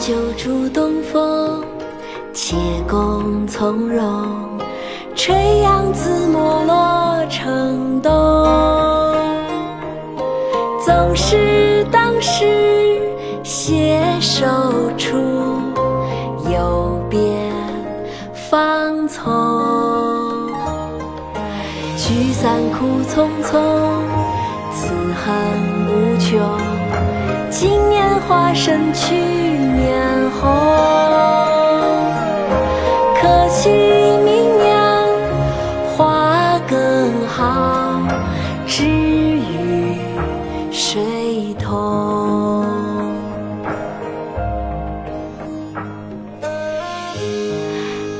酒祝东风，且共从容。垂杨紫陌落城东。总是当时携手处，游遍芳丛。聚散苦匆匆，此恨无穷。今年花胜去年红，可惜明年花更好，知与谁同？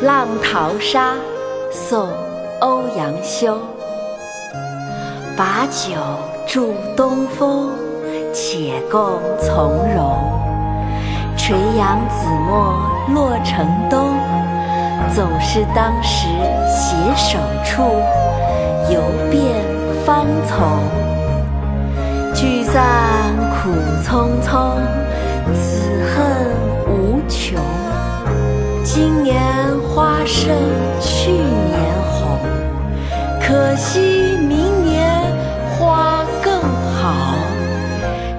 《浪淘沙》宋·欧阳修，把酒祝东风。且共从容，垂杨紫陌洛城东。总是当时携手处，游遍芳丛。聚散苦匆匆，此恨无穷。今年花胜去年红，可惜明年花更好。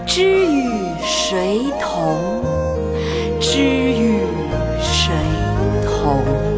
知与谁同？知与谁同？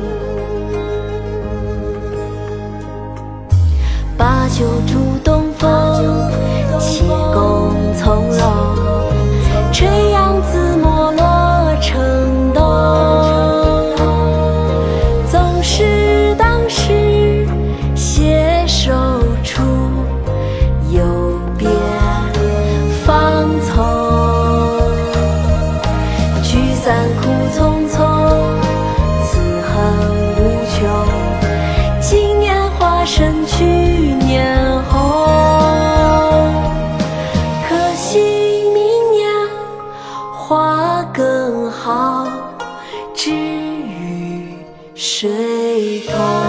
花更好知与谁同